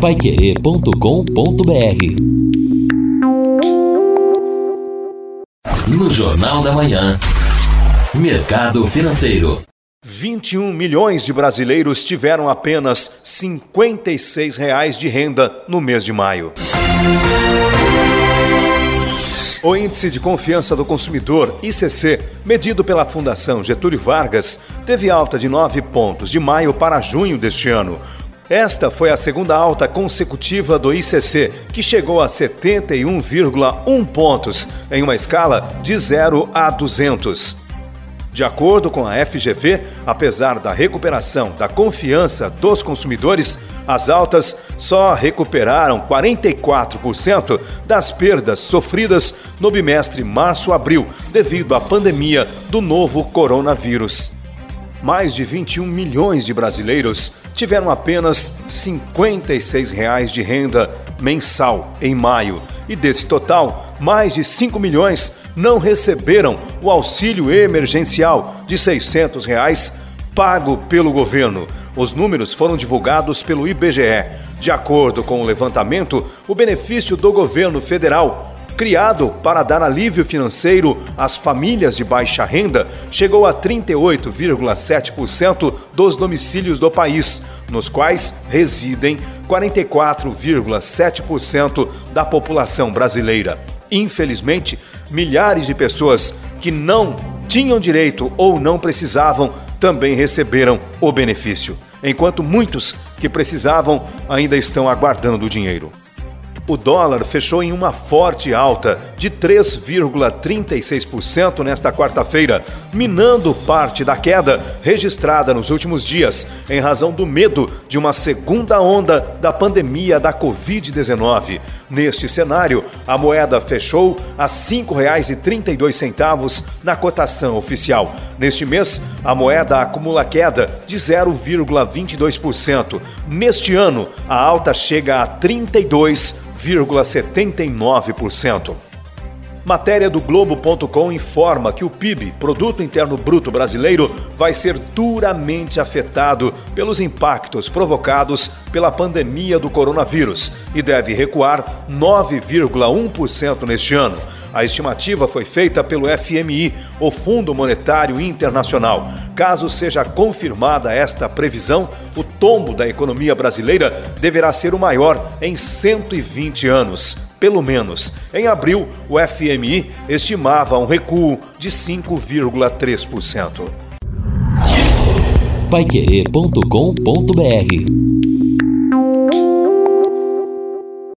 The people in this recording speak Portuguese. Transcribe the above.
paiquerê.com.br No Jornal da Manhã, Mercado Financeiro. 21 milhões de brasileiros tiveram apenas 56 reais de renda no mês de maio. O Índice de Confiança do Consumidor, ICC, medido pela Fundação Getúlio Vargas, teve alta de 9 pontos de maio para junho deste ano. Esta foi a segunda alta consecutiva do ICC, que chegou a 71,1 pontos, em uma escala de 0 a 200. De acordo com a FGV, apesar da recuperação da confiança dos consumidores, as altas só recuperaram 44% das perdas sofridas no bimestre março-abril devido à pandemia do novo coronavírus. Mais de 21 milhões de brasileiros tiveram apenas 56 reais de renda mensal em maio, e desse total, mais de 5 milhões não receberam o auxílio emergencial de 600 reais pago pelo governo. Os números foram divulgados pelo IBGE. De acordo com o levantamento, o benefício do governo federal, criado para dar alívio financeiro às famílias de baixa renda, chegou a 38,7% dos domicílios do país, nos quais residem 44,7% da população brasileira. Infelizmente, milhares de pessoas que não tinham direito ou não precisavam também receberam o benefício, enquanto muitos que precisavam ainda estão aguardando o dinheiro. O dólar fechou em uma forte alta de 3,36% nesta quarta-feira, minando parte da queda registrada nos últimos dias em razão do medo de uma segunda onda da pandemia da Covid-19. Neste cenário, a moeda fechou a R$ 5,32 na cotação oficial. Neste mês, a moeda acumula queda de 0,22%. Neste ano, a alta chega a 32 0,79%. Matéria do Globo.com informa que o PIB, Produto Interno Bruto Brasileiro, vai ser duramente afetado pelos impactos provocados pela pandemia do coronavírus e deve recuar 9,1% neste ano. A estimativa foi feita pelo FMI, o Fundo Monetário Internacional. Caso seja confirmada esta previsão, o tombo da economia brasileira deverá ser o maior em 120 anos. Pelo menos. Em abril, o FMI estimava um recuo de 5,3%. Paiquerê.com.br